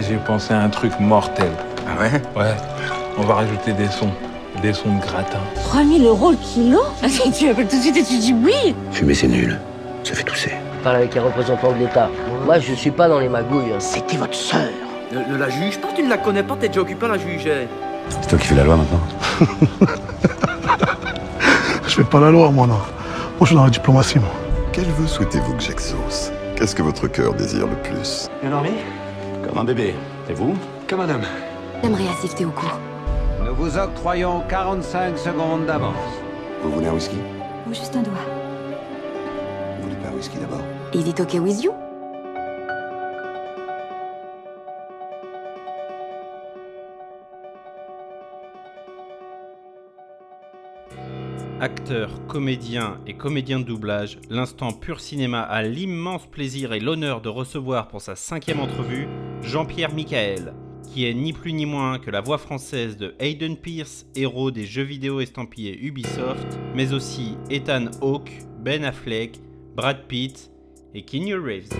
J'ai pensé à un truc mortel. Ah ouais? Ouais, on va rajouter des sons. Des sons de gratin. 3000 euros le kilo? Attends, Tu appelles tout de suite et tu dis oui Fumer c'est nul. Ça fait tousser. parle avec les représentants de l'État. Moi, je suis pas dans les magouilles. C'était votre sœur. Ne, ne la juge pas, tu ne la connais pas, t'es déjà occupé à la juger. C'est toi qui fais la loi maintenant Je fais pas la loi, moi, non. Moi, je suis dans la diplomatie, moi. Quel vœu souhaitez-vous que j'exauce? Qu'est-ce que votre cœur désire le plus? Bien dormi Comme un bébé. Et vous Comme un homme. J'aimerais assister au cours. Nous vous octroyons 45 secondes d'avance. Vous voulez un whisky? Ou juste un doigt. Vous voulez pas un whisky d'abord? Is it okay with you? Acteur, comédien et comédien de doublage, l'instant pur cinéma a l'immense plaisir et l'honneur de recevoir pour sa cinquième entrevue Jean-Pierre Michael, qui est ni plus ni moins que la voix française de Hayden Pierce, héros des jeux vidéo estampillés Ubisoft, mais aussi Ethan Hawke, Ben Affleck, Brad Pitt et Keanu Reeves.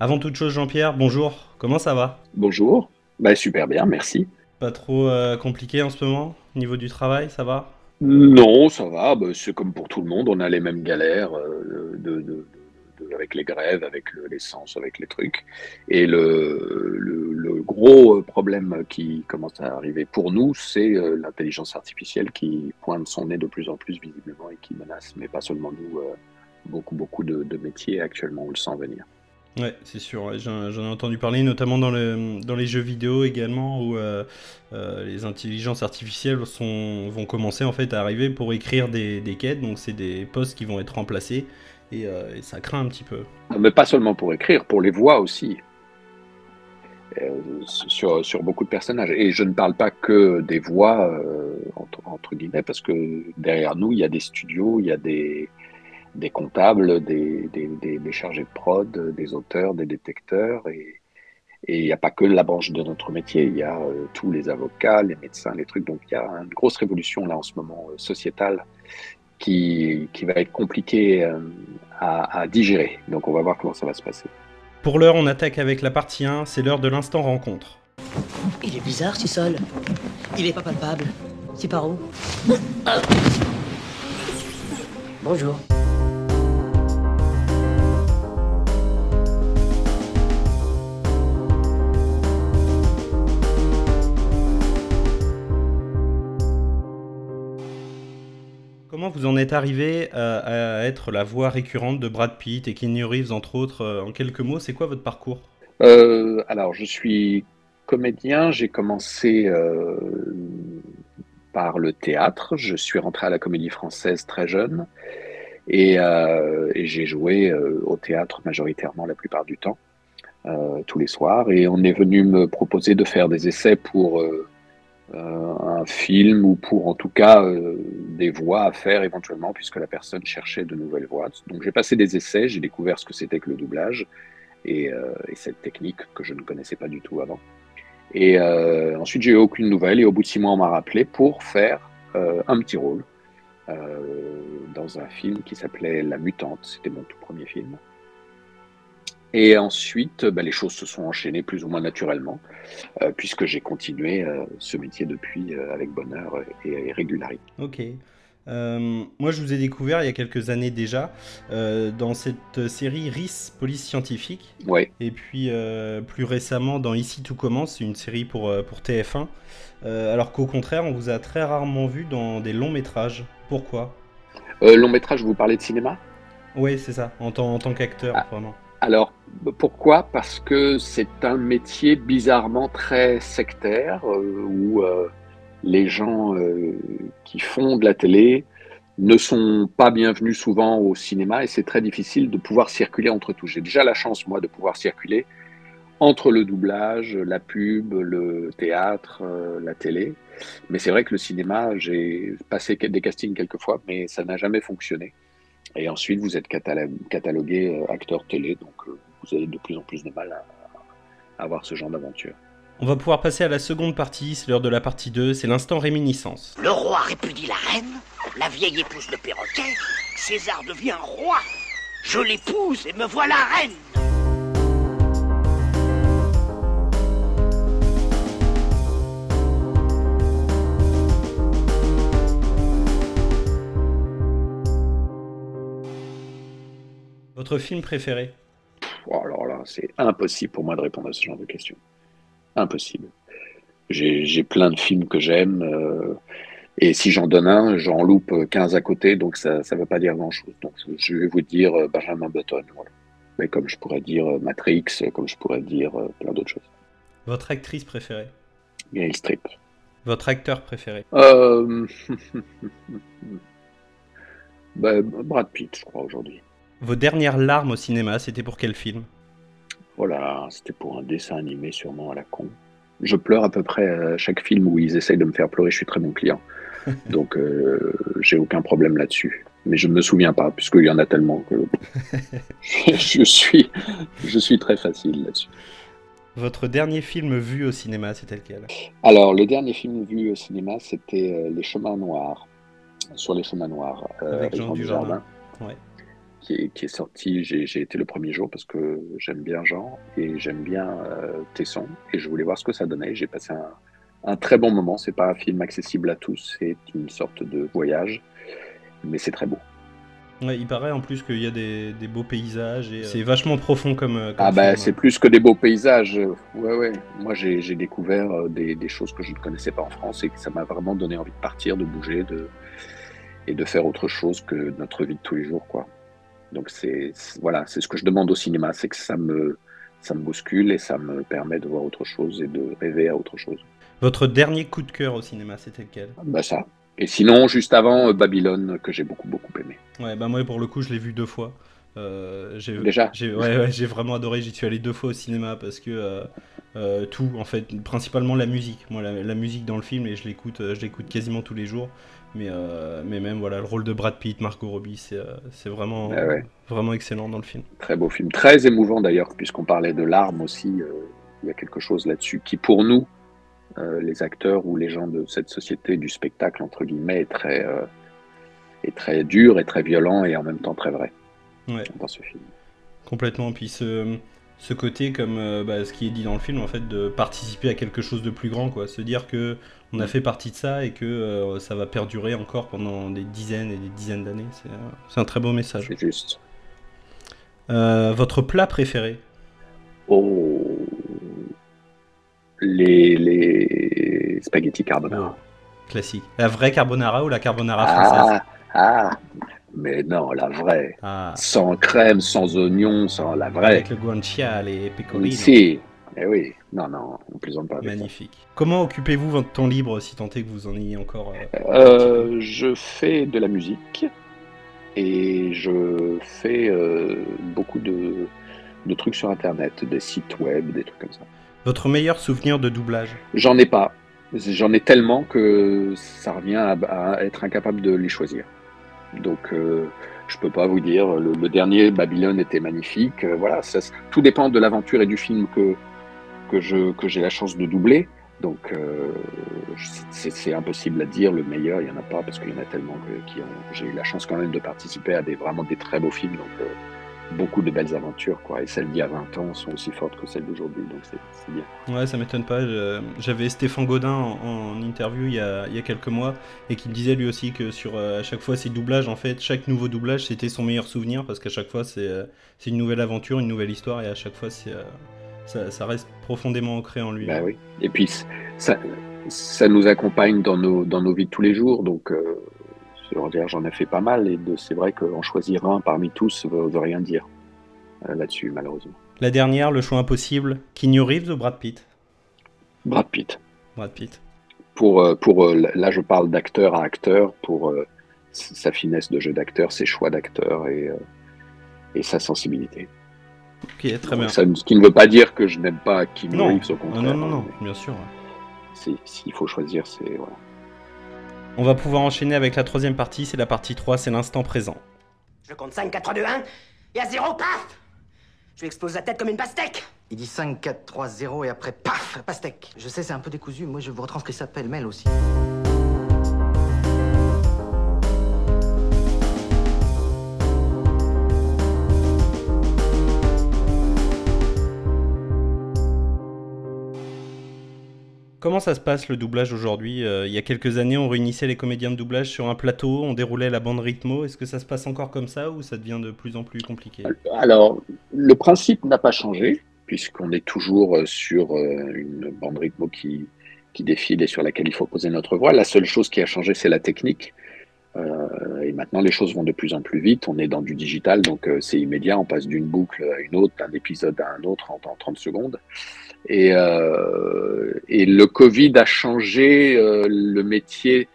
Avant toute chose, Jean-Pierre, bonjour, comment ça va? Bonjour. Bah, super bien, merci. Pas trop euh, compliqué en ce moment Au niveau du travail, ça va? Non, ça va. bah, c'est comme pour tout le monde. On a les mêmes galères euh, de, de- de- de- avec les grèves, avec le- l'essence, avec les trucs. Et le, le- le gros problème qui commence à arriver pour nous, c'est euh, l'intelligence artificielle qui pointe son nez de plus en plus visiblement et qui menace, mais pas seulement nous, euh, beaucoup, beaucoup de, de métiers actuellement. On le sent venir. Ouais, c'est sûr, j'en ai entendu parler, notamment dans, le, dans les jeux vidéo également, où euh, euh, les intelligences artificielles vont commencer en fait à arriver pour écrire des, quêtes, donc c'est des postes qui vont être remplacés, et, euh, ça craint un petit peu. Mais pas seulement pour écrire, pour les voix aussi. Sur, beaucoup de personnages. Et je ne parle pas que des voix, entre guillemets, parce que derrière nous, il y a des studios, il y a des, des comptables, des, des, des- des chargés de prod, des auteurs, des détecteurs. Et, et il n'y a pas que la branche de notre métier, il y a euh, tous les avocats, les médecins, les trucs. Donc il y a une grosse révolution là en ce moment euh, sociétale qui, qui va être compliquée euh, à, à digérer. Donc on va voir comment ça va se passer. Pour l'heure, on attaque avec la partie 1, c'est l'heure de l'instant rencontre. Il est bizarre ce sol. Il est pas palpable. C'est par où? Bonjour. Vous en êtes arrivé à, à être la voix récurrente de Brad Pitt et Keanu Reeves, entre autres euh, En quelques mots, c'est quoi votre parcours? Euh, alors, je suis comédien. J'ai commencé euh, par le théâtre. Je suis rentré à la Comédie Française très jeune et, euh, j'ai joué euh, au théâtre majoritairement la plupart du temps, euh, tous les soirs. Et on est venu me proposer de faire des essais pour euh, euh, un film ou pour en tout cas euh, des voix à faire éventuellement, puisque la personne cherchait de nouvelles voix. Donc j'ai passé des essais, j'ai découvert ce que c'était que le doublage et, euh, et cette technique que je ne connaissais pas du tout avant. Et euh, ensuite, j'ai eu aucune nouvelle. Et au bout de six mois, on m'a rappelé pour faire euh, un petit rôle euh, dans un film qui s'appelait La Mutante. C'était mon tout premier film. Et ensuite, bah, les choses se sont enchaînées plus ou moins naturellement, euh, puisque j'ai continué euh, ce métier depuis euh, avec bonheur et, et régularité. Ok. Moi, je vous ai découvert il y a quelques années déjà dans cette série RIS, Police Scientifique. Ouais. Et puis plus récemment dans Ici tout commence, une série pour, pour TF1. Euh, alors qu'au contraire, on vous a très rarement vu dans des longs métrages. Pourquoi? Long métrage, vous parlez de cinéma? Oui, c'est ça, en tant, en tant qu'acteur, Ah. vraiment. Alors, pourquoi? Parce que c'est un métier bizarrement très sectaire, euh, où euh, les gens euh, qui font de la télé ne sont pas bienvenus souvent au cinéma et c'est très difficile de pouvoir circuler entre tous. J'ai déjà la chance, moi, de pouvoir circuler entre le doublage, la pub, le théâtre, la télé. Mais c'est vrai que le cinéma, j'ai passé des castings quelques fois, mais ça n'a jamais fonctionné. Et ensuite, vous êtes catalogué acteur télé, donc vous avez de plus en plus de mal à, à avoir ce genre d'aventure. On va pouvoir passer à la seconde partie, c'est l'heure de la partie 2, c'est l'instant réminiscence. Le roi répudie la reine, la vieille épouse le perroquet, César devient roi. Je l'épouse et me voilà reine. Votre film préféré oh, Alors là, c'est impossible pour moi de répondre à ce genre de questions. Impossible. J'ai plein de films que j'aime. Euh, et si j'en donne un, j'en loupe 15 à côté, donc ça ne veut pas dire grand-chose. Donc je vais vous dire euh, Benjamin Button, voilà. Mais comme je pourrais dire euh, Matrix, comme je pourrais dire plein d'autres choses. Votre actrice préférée Gail Strip. Votre acteur préféré euh... bah, Brad Pitt, je crois, aujourd'hui. Vos dernières larmes au cinéma, c'était pour quel film? Voilà, c'était pour un dessin animé sûrement à la con. Je pleure à peu près à chaque film où ils essayent de me faire pleurer, je suis très bon client. Donc euh, j'ai aucun problème là-dessus. Mais je ne me souviens pas, puisqu'il y en a tellement que je, suis, je suis très facile là-dessus. Votre dernier film vu au cinéma, c'était lequel? Alors, le dernier film vu au cinéma, c'était euh, Les Chemins Noirs. Sur les Chemins Noirs. Euh, avec Jean Dujardin. Ouais qui est, sorti. J'ai été le premier jour parce que j'aime bien Jean et j'aime bien euh, Tesson et je voulais voir ce que ça donnait. J'ai passé un, très bon moment. C'est pas un film accessible à tous, c'est une sorte de voyage, mais c'est très beau. il paraît en plus qu'il y a des, beaux paysages et euh, c'est vachement profond comme. Euh, ah bah c'est plus que des beaux paysages. Ouais ouais. Moi j'ai découvert des, des, choses que je ne connaissais pas en France et que ça m'a vraiment donné envie de partir, de bouger, de et de faire autre chose que notre vie de tous les jours quoi. Donc c'est voilà, c'est ce que je demande au cinéma, c'est que ça me ça me bouscule et ça me permet de voir autre chose et de rêver à autre chose. Votre dernier coup de cœur au cinéma, c'était lequel? Bah ça. Et sinon, juste avant, euh, Babylone, que j'ai beaucoup beaucoup aimé. Ouais, bah moi pour le coup, je l'ai vu deux fois. Euh, Déjà? J'ai ouais, ouais, vraiment adoré, j'y suis allé deux fois au cinéma parce que euh, euh, tout, en fait, principalement la musique. Moi, la, musique dans le film, et je l'écoute je l'écoute quasiment tous les jours. Mais, mais même, voilà, le rôle de Brad Pitt, Margot Robbie, c'est vraiment, ah vraiment excellent dans le film. Très beau film, très émouvant d'ailleurs, puisqu'on parlait de larmes aussi. Il y a quelque chose là-dessus qui, pour nous, les acteurs ou les gens de cette société du spectacle, entre guillemets, est très, est très dur et très violent et en même temps très vrai dans ce film. Complètement. Puis ce, ce côté, comme euh, bah, ce qui est dit dans le film, en fait, de participer à quelque chose de plus grand, quoi. Se dire que on a fait partie de ça et que euh, ça va perdurer encore pendant des dizaines et des dizaines d'années. C'est euh, un très beau message. C'est juste. votre plat préféré? Oh. Les, les spaghettis carbonara. Classique. La vraie carbonara ou la carbonara ah, française? Ah, mais non, la vraie. Ah. Sans crème, sans oignon, sans la vraie. Avec le guanciale et pecorino. Si, eh oui. Non, non, on plaisante pas. Magnifique. Comment occupez-vous votre temps libre, si tant est que vous en ayez encore euh, euh, Je fais de la musique et je fais euh, beaucoup de, de trucs sur Internet, des sites web, des trucs comme ça. Votre meilleur souvenir de doublage? J'en ai pas. J'en ai tellement que ça revient à être incapable de les choisir. Donc, euh, je peux pas vous dire. Le, dernier Babylone était magnifique. Euh, voilà, ça, tout dépend de l'aventure et du film que que je que j'ai la chance de doubler. Donc, euh, c'est impossible à dire. Le meilleur, il y en a pas parce qu'il y en a tellement que, qui ont. J'ai eu la chance quand même de participer à des vraiment des très beaux films. Donc, euh, beaucoup de belles aventures, quoi. Et celles d'il y a 20 ans sont aussi fortes que celles d'aujourd'hui, donc c'est bien. Ouais, ça m'étonne pas. J'avais Stéphane Godin en, interview il y, a, il y, a, quelques mois et qui me disait lui aussi que sur euh, à chaque fois ses doublages, en fait, chaque nouveau doublage c'était son meilleur souvenir parce qu'à chaque fois c'est euh, une nouvelle aventure, une nouvelle histoire et à chaque fois c'est euh, ça, ça, reste profondément ancré en lui. Bah oui. Et puis ça, ça nous accompagne dans nos, dans nos vies de tous les jours, donc j'en ai fait pas mal et c'est vrai qu'en choisir un parmi tous ne veut, rien dire euh, là-dessus, malheureusement. La dernière, le choix impossible, Keanu Reeves ou Brad Pitt? Brad Pitt. Brad Pitt. Pour, euh, pour, euh, là, je parle d'acteur à acteur, pour sa finesse de jeu d'acteur, ses choix d'acteur et, et sa sensibilité. Ok, très bien. Ça, ce qui ne veut pas dire que je n'aime pas Keanu Reeves, au contraire. Non, non, non, bien sûr. S'il faut choisir, c'est... Voilà. On va pouvoir enchaîner avec la troisième partie, c'est la partie 3, c'est l'instant présent. Je compte 5, 4, 3, 2, 1, et à 0, paf Je lui explose la tête comme une pastèque Il dit 5, 4, 3, 0 et après, paf, pastèque. Je sais, c'est un peu décousu. Moi, je vous retranscris ça pêle-mêle aussi. Comment ça se passe le doublage aujourd'hui Euh, Il y a quelques années, on réunissait les comédiens de doublage sur un plateau, on déroulait la bande rythmo. Est-ce que ça se passe encore comme ça ou ça devient de plus en plus compliqué? Alors, le principe n'a pas changé, puisqu'on est toujours euh, sur euh, une bande rythmo qui, qui défile et sur laquelle il faut poser notre voix. La seule chose qui a changé, c'est la technique. Et maintenant, les choses vont de plus en plus vite. On est dans du digital, donc c'est immédiat. On passe d'une boucle à une autre, d'un épisode à un autre en, en 30 secondes. Et, euh, et le Covid a changé euh, le métier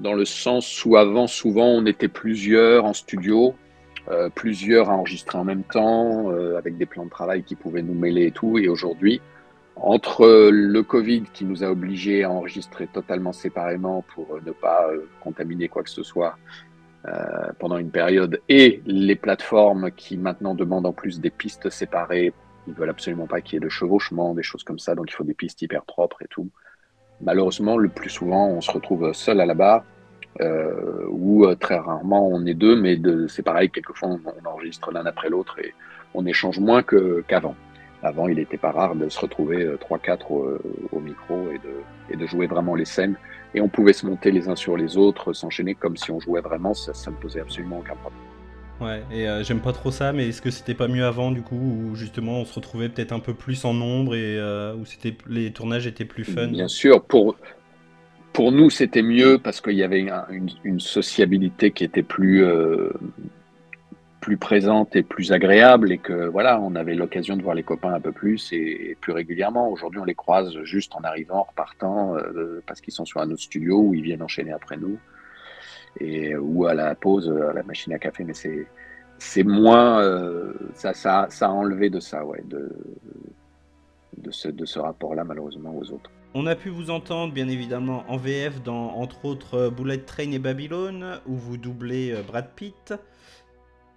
dans le sens où avant, souvent, on était plusieurs en studio, euh, plusieurs à enregistrer en même temps, avec des plans de travail qui pouvaient nous mêler et tout. Et aujourd'hui, entre le Covid qui nous a obligés à enregistrer totalement séparément pour ne pas contaminer quoi que ce soit pendant une période, et les plateformes qui maintenant demandent en plus des pistes séparées, ils veulent absolument pas qu'il y ait de chevauchement, des choses comme ça, donc il faut des pistes hyper propres et tout. Malheureusement, le plus souvent, on se retrouve seul à la barre, euh, ou euh, très rarement on est deux, mais de, c'est pareil, quelquefois on, enregistre l'un après l'autre et on échange moins qu'avant. Avant, il n'était pas rare de se retrouver euh, 3-4 au, au micro et de, et de jouer vraiment les scènes. Et on pouvait se monter les uns sur les autres, s'enchaîner comme si on jouait vraiment, ça, ça ne posait absolument aucun problème. Ouais, et euh, j'aime pas trop ça, mais est-ce que c'était pas mieux avant du coup, où justement on se retrouvait peut-être un peu plus en nombre et euh, où c'était les tournages étaient plus fun? Bien sûr, pour, pour nous c'était mieux parce qu'il y avait un- une, sociabilité qui était plus, euh, plus présente et plus agréable et que voilà, on avait l'occasion de voir les copains un peu plus et, plus régulièrement. Aujourd'hui, on les croise juste en arrivant, en repartant, parce qu'ils sont sur un autre studio ou ils viennent enchaîner après nous et ou à la pause, à la machine à café, mais c'est c'est moins euh, ça, ça ça a enlevé de ça, ouais, de de ce de ce rapport-là malheureusement aux autres. On a pu vous entendre bien évidemment en VF dans entre autres euh, Bullet Train et Babylone, où vous doublez euh, Brad Pitt.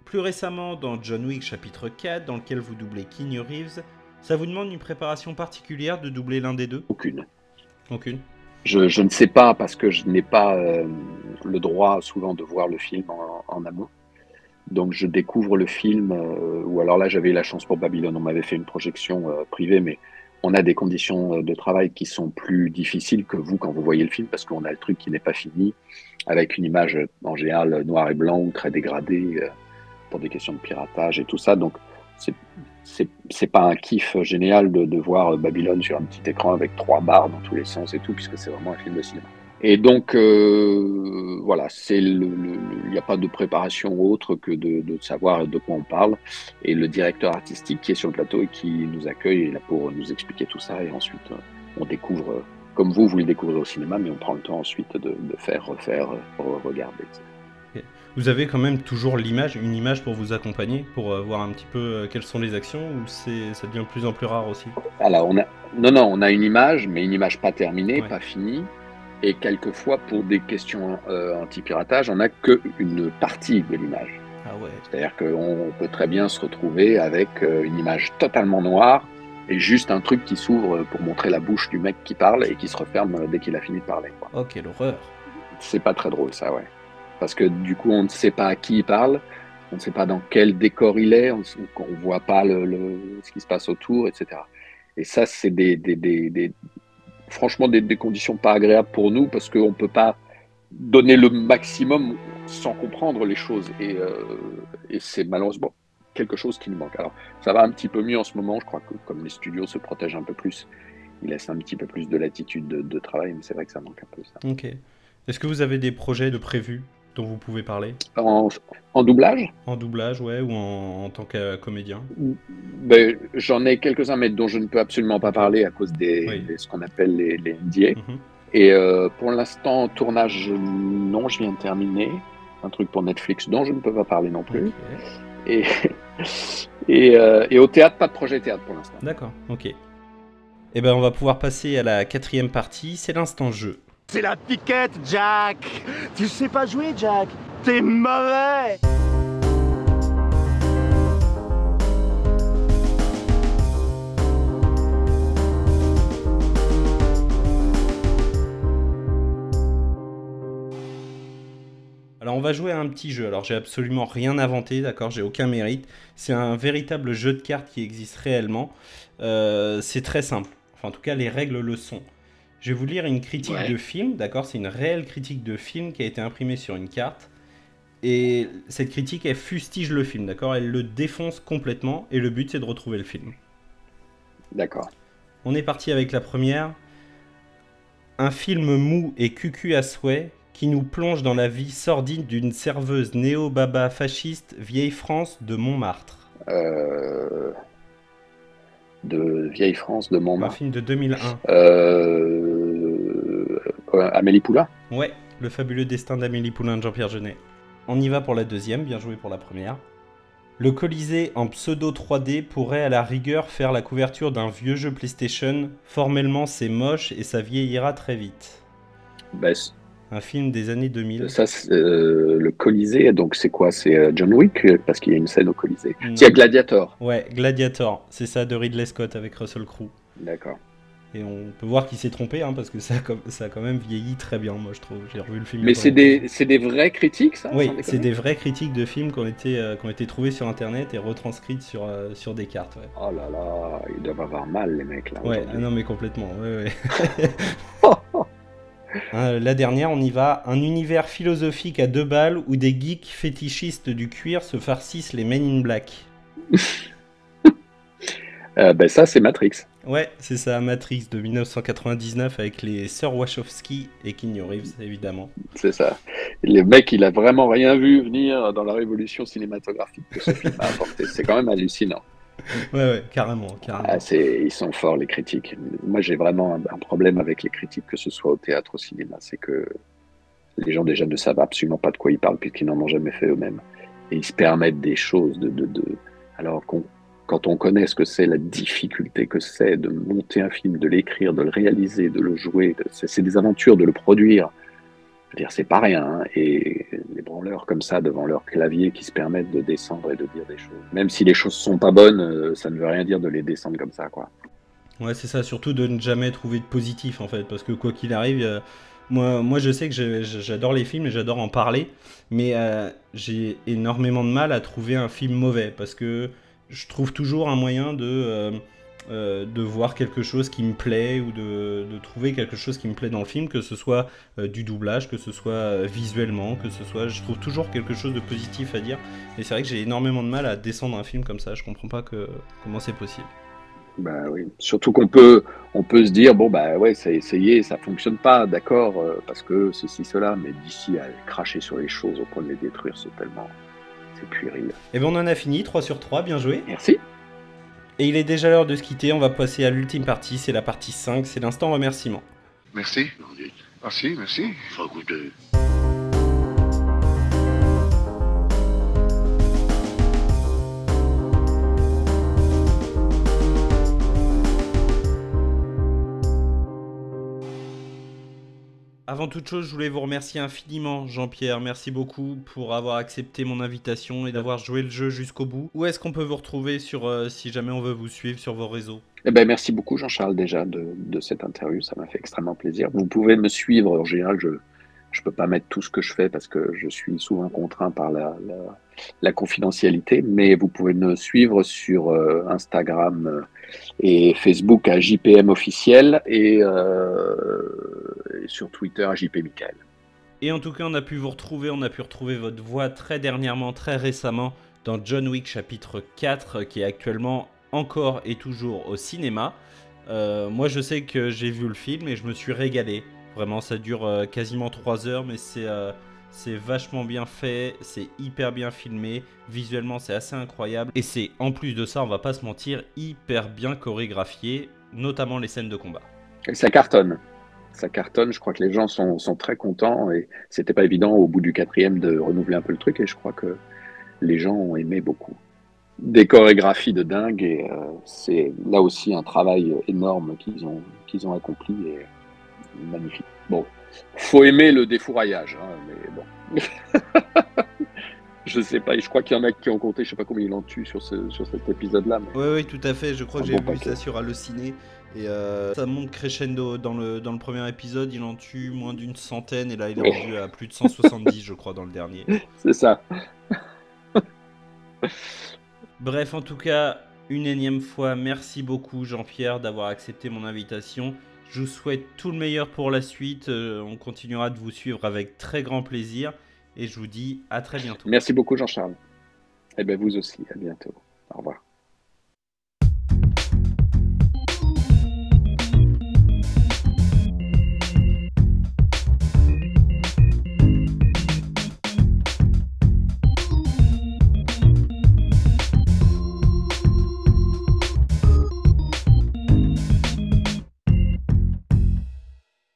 Plus récemment dans John Wick chapitre 4, dans lequel vous doublez Keanu Reeves. Ça vous demande une préparation particulière de doubler l'un des deux? Aucune. Aucune? Je, ne sais pas parce que je n'ai pas euh, le droit souvent de voir le film en, en amont. Donc je découvre le film, euh, ou alors là j'avais eu la chance pour Babylone, on m'avait fait une projection euh, privée, mais on a des conditions euh, de travail qui sont plus difficiles que vous quand vous voyez le film parce qu'on a le truc qui n'est pas fini, avec une image en général noir et blanc ou très dégradée pour des questions de piratage et tout ça. Donc c'est c'est pas un kiff génial de, voir Babylone sur un petit écran avec trois barres dans tous les sens et tout, puisque c'est vraiment un film de cinéma. Et donc, euh, voilà, il n'y a pas de préparation autre que de, savoir de quoi on parle. Et le directeur artistique qui est sur le plateau et qui nous accueille est là pour nous expliquer tout ça. Et ensuite, euh, on découvre, euh, comme vous, vous le découvrez au cinéma, mais on prend le temps ensuite de, de faire, refaire, euh, regarder. etc. Vous avez quand même toujours l'image, une image pour vous accompagner, pour euh, voir un petit peu euh, quelles sont les actions, ou c'est ça devient de plus en plus rare aussi? Alors, on a, non, non, on a une image, mais une image pas terminée, Ouais. pas finie. Et quelquefois, pour des questions euh, anti-piratage, on n'a qu'une partie de l'image. Ah ouais. C'est-à-dire qu'on peut très bien se retrouver avec une image totalement noire et juste un truc qui s'ouvre pour montrer la bouche du mec qui parle et qui se referme dès qu'il a fini de parler. quoi. Oh, quelle horreur C'est pas très drôle, ça, ouais. Parce que du coup, on ne sait pas à qui il parle, on ne sait pas dans quel décor il est, on ne voit pas le, ce qui se passe autour, etc. Et ça, c'est des, franchement des, conditions pas agréables pour nous parce qu'on ne peut pas donner le maximum sans comprendre les choses. Et, euh, et c'est malheureusement quelque chose qui nous manque. Alors, ça va un petit peu mieux en ce moment. Je crois que comme les studios se protègent un peu plus, ils laissent un petit peu plus de latitude de, de travail, mais c'est vrai que ça manque un peu ça. Ok. Est-ce que vous avez des projets de prévus? Dont vous pouvez parler En, en doublage, En doublage, ouais, ou en, en tant que comédien ben, j'en ai quelques-uns, mais dont je ne peux absolument pas parler à cause des, Oui. des- ce qu'on appelle les, les NDA. Mhm. Et euh, pour l'instant, tournage, non, je viens de terminer. Un truc pour Netflix dont je ne peux pas parler non plus. Et, euh, et au théâtre, pas de projet théâtre pour l'instant. D'accord, ok. Eh ben, on va pouvoir passer à la quatrième partie, c'est l'instant jeu. C'est la piquette, Jack Tu sais pas jouer, Jack T'es mauvais Alors on va jouer à un petit jeu. Alors j'ai absolument rien inventé, d'accord? J'ai aucun mérite. C'est un véritable jeu de cartes qui existe réellement. Euh, c'est très simple. Enfin en tout cas les règles le sont. Je vais vous lire une critique Ouais. de film, d'accord C'est une réelle critique de film qui a été imprimée sur une carte. Et cette critique, elle fustige le film, d'accord Elle le défonce complètement. Et le but, c'est de retrouver le film. D'accord. On est parti avec la première. Un film mou et cucu à souhait qui nous plonge dans la vie sordide d'une serveuse néo-baba fasciste vieille France de Montmartre. Euh, de Vieille France, de Un Montmartre. film de 2001. Euh, euh, Amélie Poulain Ouais, le fabuleux destin d'Amélie Poulain de Jean-Pierre Jeunet. On y va pour la deuxième, bien joué pour la première. Le Colisée en pseudo 3D pourrait à la rigueur faire la couverture d'un vieux jeu PlayStation. Formellement, c'est moche et ça vieillira très vite. Ben, Un film des années 2000. ça, euh, le Colisée, donc c'est quoi? C'est euh, John Wick euh, Parce qu'il y a une scène au Colisée. S'il y a Gladiator. Ouais, Gladiator, c'est ça de Ridley Scott avec Russell Crowe. D'accord. Et on peut voir qu'il s'est trompé, hein, parce que ça a, com- ça a quand même vieilli très bien, moi je trouve. J'ai revu le film. Mais c'est des, des vraies critiques, ça Oui, c'est des vraies critiques de films qui ont été, euh, qui ont été trouvées sur internet et retranscrites sur, euh, sur des cartes. Ouais, Oh là là, ils doivent avoir mal, les mecs, là. ouais ah non, mais complètement. Ouais, ouais. Euh, la dernière, on y va. Un univers philosophique à deux balles où des geeks fétichistes du cuir se farcissent les Men in Black. Euh, ben, ça, c'est Matrix. Ouais, c'est ça, Matrix de 1999 avec les sœurs Wachowski et Keanu Reeves, évidemment. C'est ça. Les mecs, il a vraiment rien vu venir dans la révolution cinématographique que ce film a apporté. C'est quand même hallucinant. Ouais, ouais, carrément, carrément. Ah, ils sont forts, les critiques. Moi, j'ai vraiment un, un problème avec les critiques, que ce soit au théâtre, au cinéma. C'est que les gens, déjà, ne savent absolument pas de quoi ils parlent, puisqu'ils n'en ont jamais fait eux-mêmes. Et ils se permettent des choses de. de, de... Alors qu'on quand on connaît ce que c'est la difficulté que c'est de monter un film, de l'écrire, de le réaliser, de le jouer, c'est des aventures, de le produire. Dire, c'est pas rien. hein. Et les branleurs comme ça devant leur clavier qui se permettent de descendre et de dire des choses. Même si les choses sont pas bonnes, euh, ça ne veut rien dire de les descendre comme ça, quoi. Ouais, c'est ça, surtout de ne jamais trouver de positif en fait, parce que quoi qu'il arrive, euh, moi, moi je sais que j'adore les films et j'adore en parler, mais euh, j'ai énormément de mal à trouver un film mauvais, parce que je trouve toujours un moyen de, euh, euh, de voir quelque chose qui me plaît ou de, de trouver quelque chose qui me plaît dans le film, que ce soit euh, du doublage, que ce soit visuellement, que ce soit. Je trouve toujours quelque chose de positif à dire, et c'est vrai que j'ai énormément de mal à descendre un film comme ça, je comprends pas que, comment c'est possible. Bah oui. Surtout qu'on peut, on peut se dire bon bah ouais, ça a essayé, ça fonctionne pas, d'accord, parce que ceci cela, mais d'ici à cracher sur les choses au point de les détruire, c'est tellement, c'est puéril. Et bien on en a fini, 3 sur 3, bien joué. Merci. Et il est déjà l'heure de se quitter, on va passer à l'ultime partie, c'est la partie 5, c'est l'instant remerciement. Merci. Merci, merci. Avant toute chose, je voulais vous remercier infiniment, Jean-Pierre. Merci beaucoup pour avoir accepté mon invitation et d'avoir joué le jeu jusqu'au bout. Où est-ce qu'on peut vous retrouver sur, euh, si jamais on veut vous suivre sur vos réseaux? Eh ben, merci beaucoup Jean-Charles déjà de, cette interview, ça m'a fait extrêmement plaisir. Vous pouvez me suivre, en général je je peux pas mettre tout ce que je fais parce que je suis souvent contraint par la, la confidentialité, mais vous pouvez me suivre sur euh, Instagram euh, et Facebook à JPM officiel et, euh, et sur Twitter à JP. Et en tout cas, on a pu vous retrouver, on a pu retrouver votre voix très dernièrement, très récemment, dans John Wick chapitre 4, qui est actuellement encore et toujours au cinéma. Moi, je sais que j'ai vu le film et je me suis régalé. Vraiment, ça dure quasiment 3 heures, mais c'est c'est vachement bien fait, c'est hyper bien filmé, visuellement c'est assez incroyable, et c'est en plus de ça, on va pas se mentir, hyper bien chorégraphié, notamment les scènes de combat. Ça cartonne. Ça cartonne, je crois que les gens sont, sont très contents et c'était pas évident au bout du quatrième de renouveler un peu le truc et je crois que les gens ont aimé beaucoup. Des chorégraphies de dingue et euh, c'est là aussi un travail énorme qu'ils ont, qu'ils ont accompli et magnifique. Bon, faut aimer le défouraillage, hein, mais bon. Je sais pas, je crois qu'il y en a qui ont compté, je sais pas combien ils en tuent sur, ce, sur cet épisode-là. Mais... Oui, oui, tout à fait. Je crois que j'ai bon vu paquet. ça sur Allociné. Et euh, ça monte crescendo. Dans le, dans le premier épisode, il en tue moins d'une centaine. Et là, il est rendu à plus de 170, je crois, dans le dernier. C'est ça. Bref, en tout cas, une énième fois, merci beaucoup Jean-Pierre d'avoir accepté mon invitation. Je vous souhaite tout le meilleur pour la suite. Euh, on continuera de vous suivre avec très grand plaisir. Et je vous dis à très bientôt. Merci beaucoup Jean-Charles. Et bien vous aussi, à bientôt. Au revoir.